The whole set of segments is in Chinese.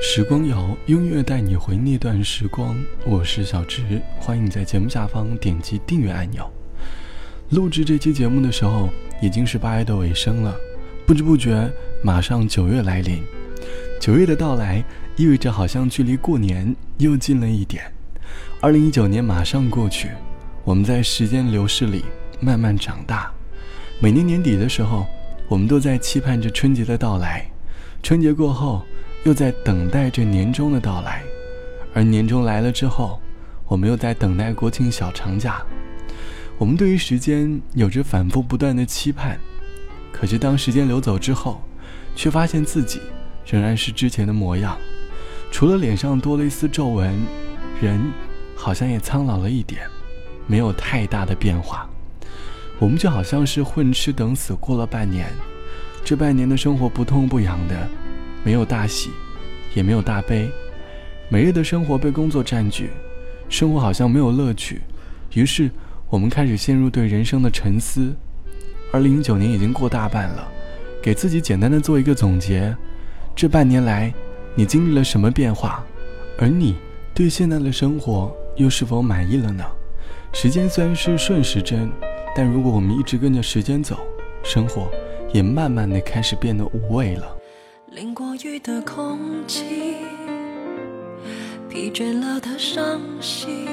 时光谣，音乐带你回那段时光。我是小直，欢迎你在节目下方点击订阅按钮。录制这期节目的时候，已经是八月的尾声了，不知不觉马上九月来临。九月的到来，意味着好像距离过年又近了一点。二零一九年马上过去，我们在时间流逝里慢慢长大。每年年底的时候，我们都在期盼着春节的到来。春节过后。又在等待着年终的到来，而年终来了之后，我们又在等待国庆小长假。我们对于时间有着反复不断的期盼，可是当时间流走之后，却发现自己仍然是之前的模样，除了脸上多了一丝皱纹，人好像也苍老了一点，没有太大的变化。我们就好像是混吃等死过了半年，这半年的生活不痛不痒的。没有大喜，也没有大悲，每日的生活被工作占据，生活好像没有乐趣。于是，我们开始陷入对人生的沉思。二零一九年已经过大半了，给自己简单的做一个总结：这半年来，你经历了什么变化？而你对现在的生活又是否满意了呢？时间虽然是顺时针，但如果我们一直跟着时间走，生活也慢慢的开始变得无味了。淋过雨的空气，疲倦了的伤心，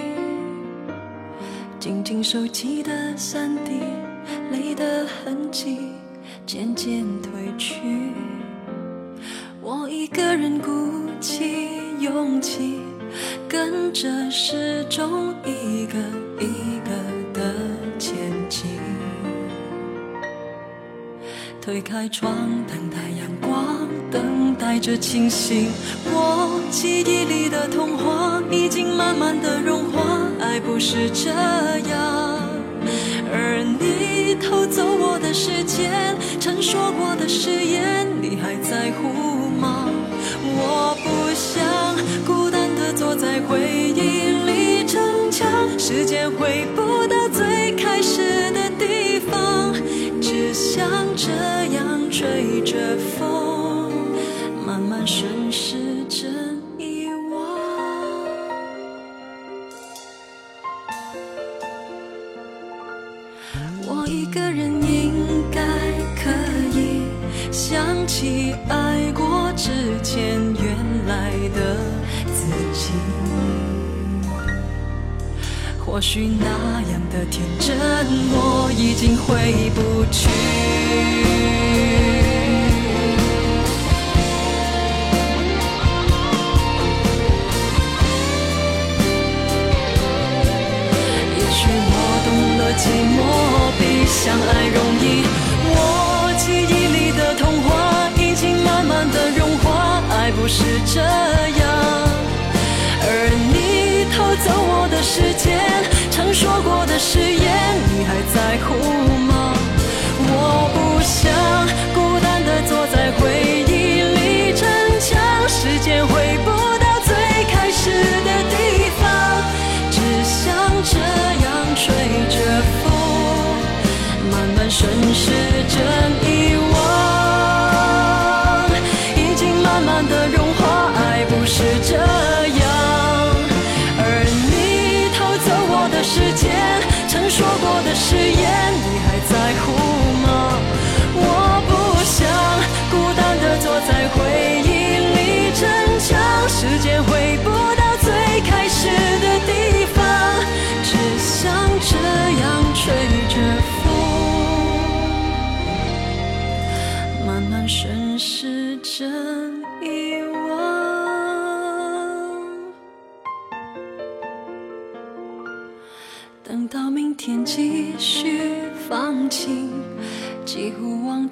静静收起的散滴，泪的痕迹渐渐褪去。我一个人鼓起勇气，跟着时钟一个一个推开窗，等待阳光。等待着清醒，我记忆里的童话已经慢慢的融化。爱不是这样，而你偷走我的时间，曾说过的誓言，你还在乎吗？我不想孤单的坐在回忆里逞强，时间回不着风。慢慢顺时针遗忘。我一个人应该可以想起爱过之前原来的自己，或许那样的天真我已经回不去。寂寞比相爱容易，我记忆里的童话已经慢慢的融化，爱不是真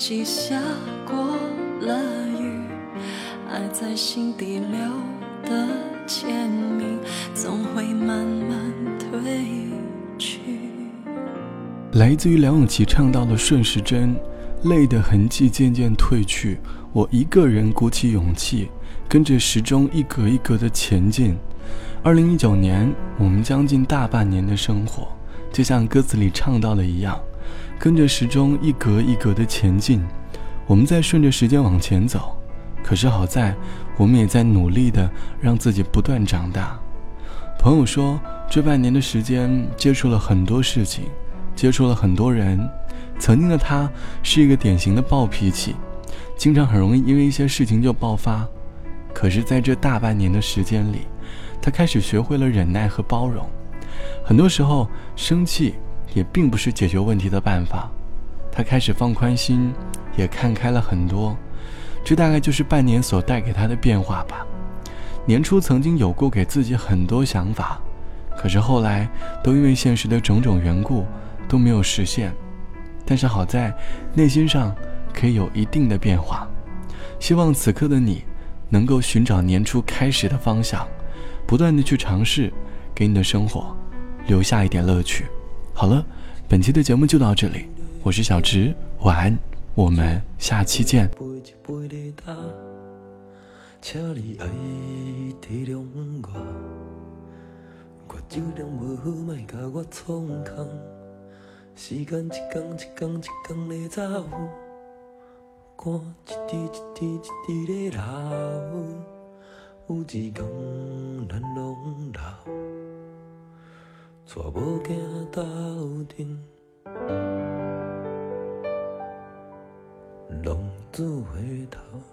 记下过了雨，爱在心底留的签名，总会慢慢褪去。来自于梁咏琪唱到的顺时针。泪的痕迹渐渐褪去，我一个人鼓起勇气，跟着时钟一格一格的前进。二零一九年，我们将近大半年的生活，就像歌词里唱到的一样，跟着时钟一格一格的前进。我们在顺着时间往前走，可是好在，我们也在努力的让自己不断长大。朋友说，这半年的时间接触了很多事情，接触了很多人。曾经的他是一个典型的暴脾气，经常很容易因为一些事情就爆发。可是，在这大半年的时间里，他开始学会了忍耐和包容。很多时候，生气也并不是解决问题的办法。他开始放宽心，也看开了很多。这大概就是半年所带给他的变化吧。年初曾经有过给自己很多想法，可是后来都因为现实的种种缘故都没有实现。但是好在内心上可以有一定的变化。希望此刻的你能够寻找年初开始的方向，不断的去尝试，给你的生活留下一点乐趣。好了，本期的节目就到这里，我是小直，晚安。我们下期见。请你爱体谅我，我酒量无好，莫甲我创空。时间一天一天一天在走，汗一滴一滴一滴在流，有一天咱拢老，带某囝斗阵。浪子回头。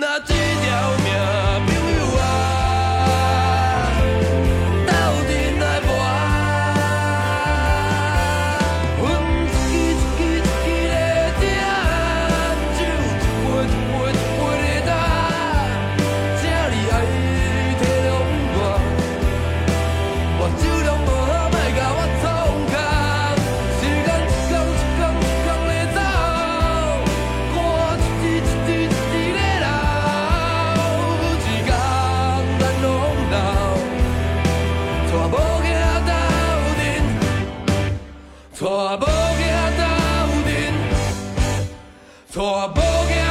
不。错，不该。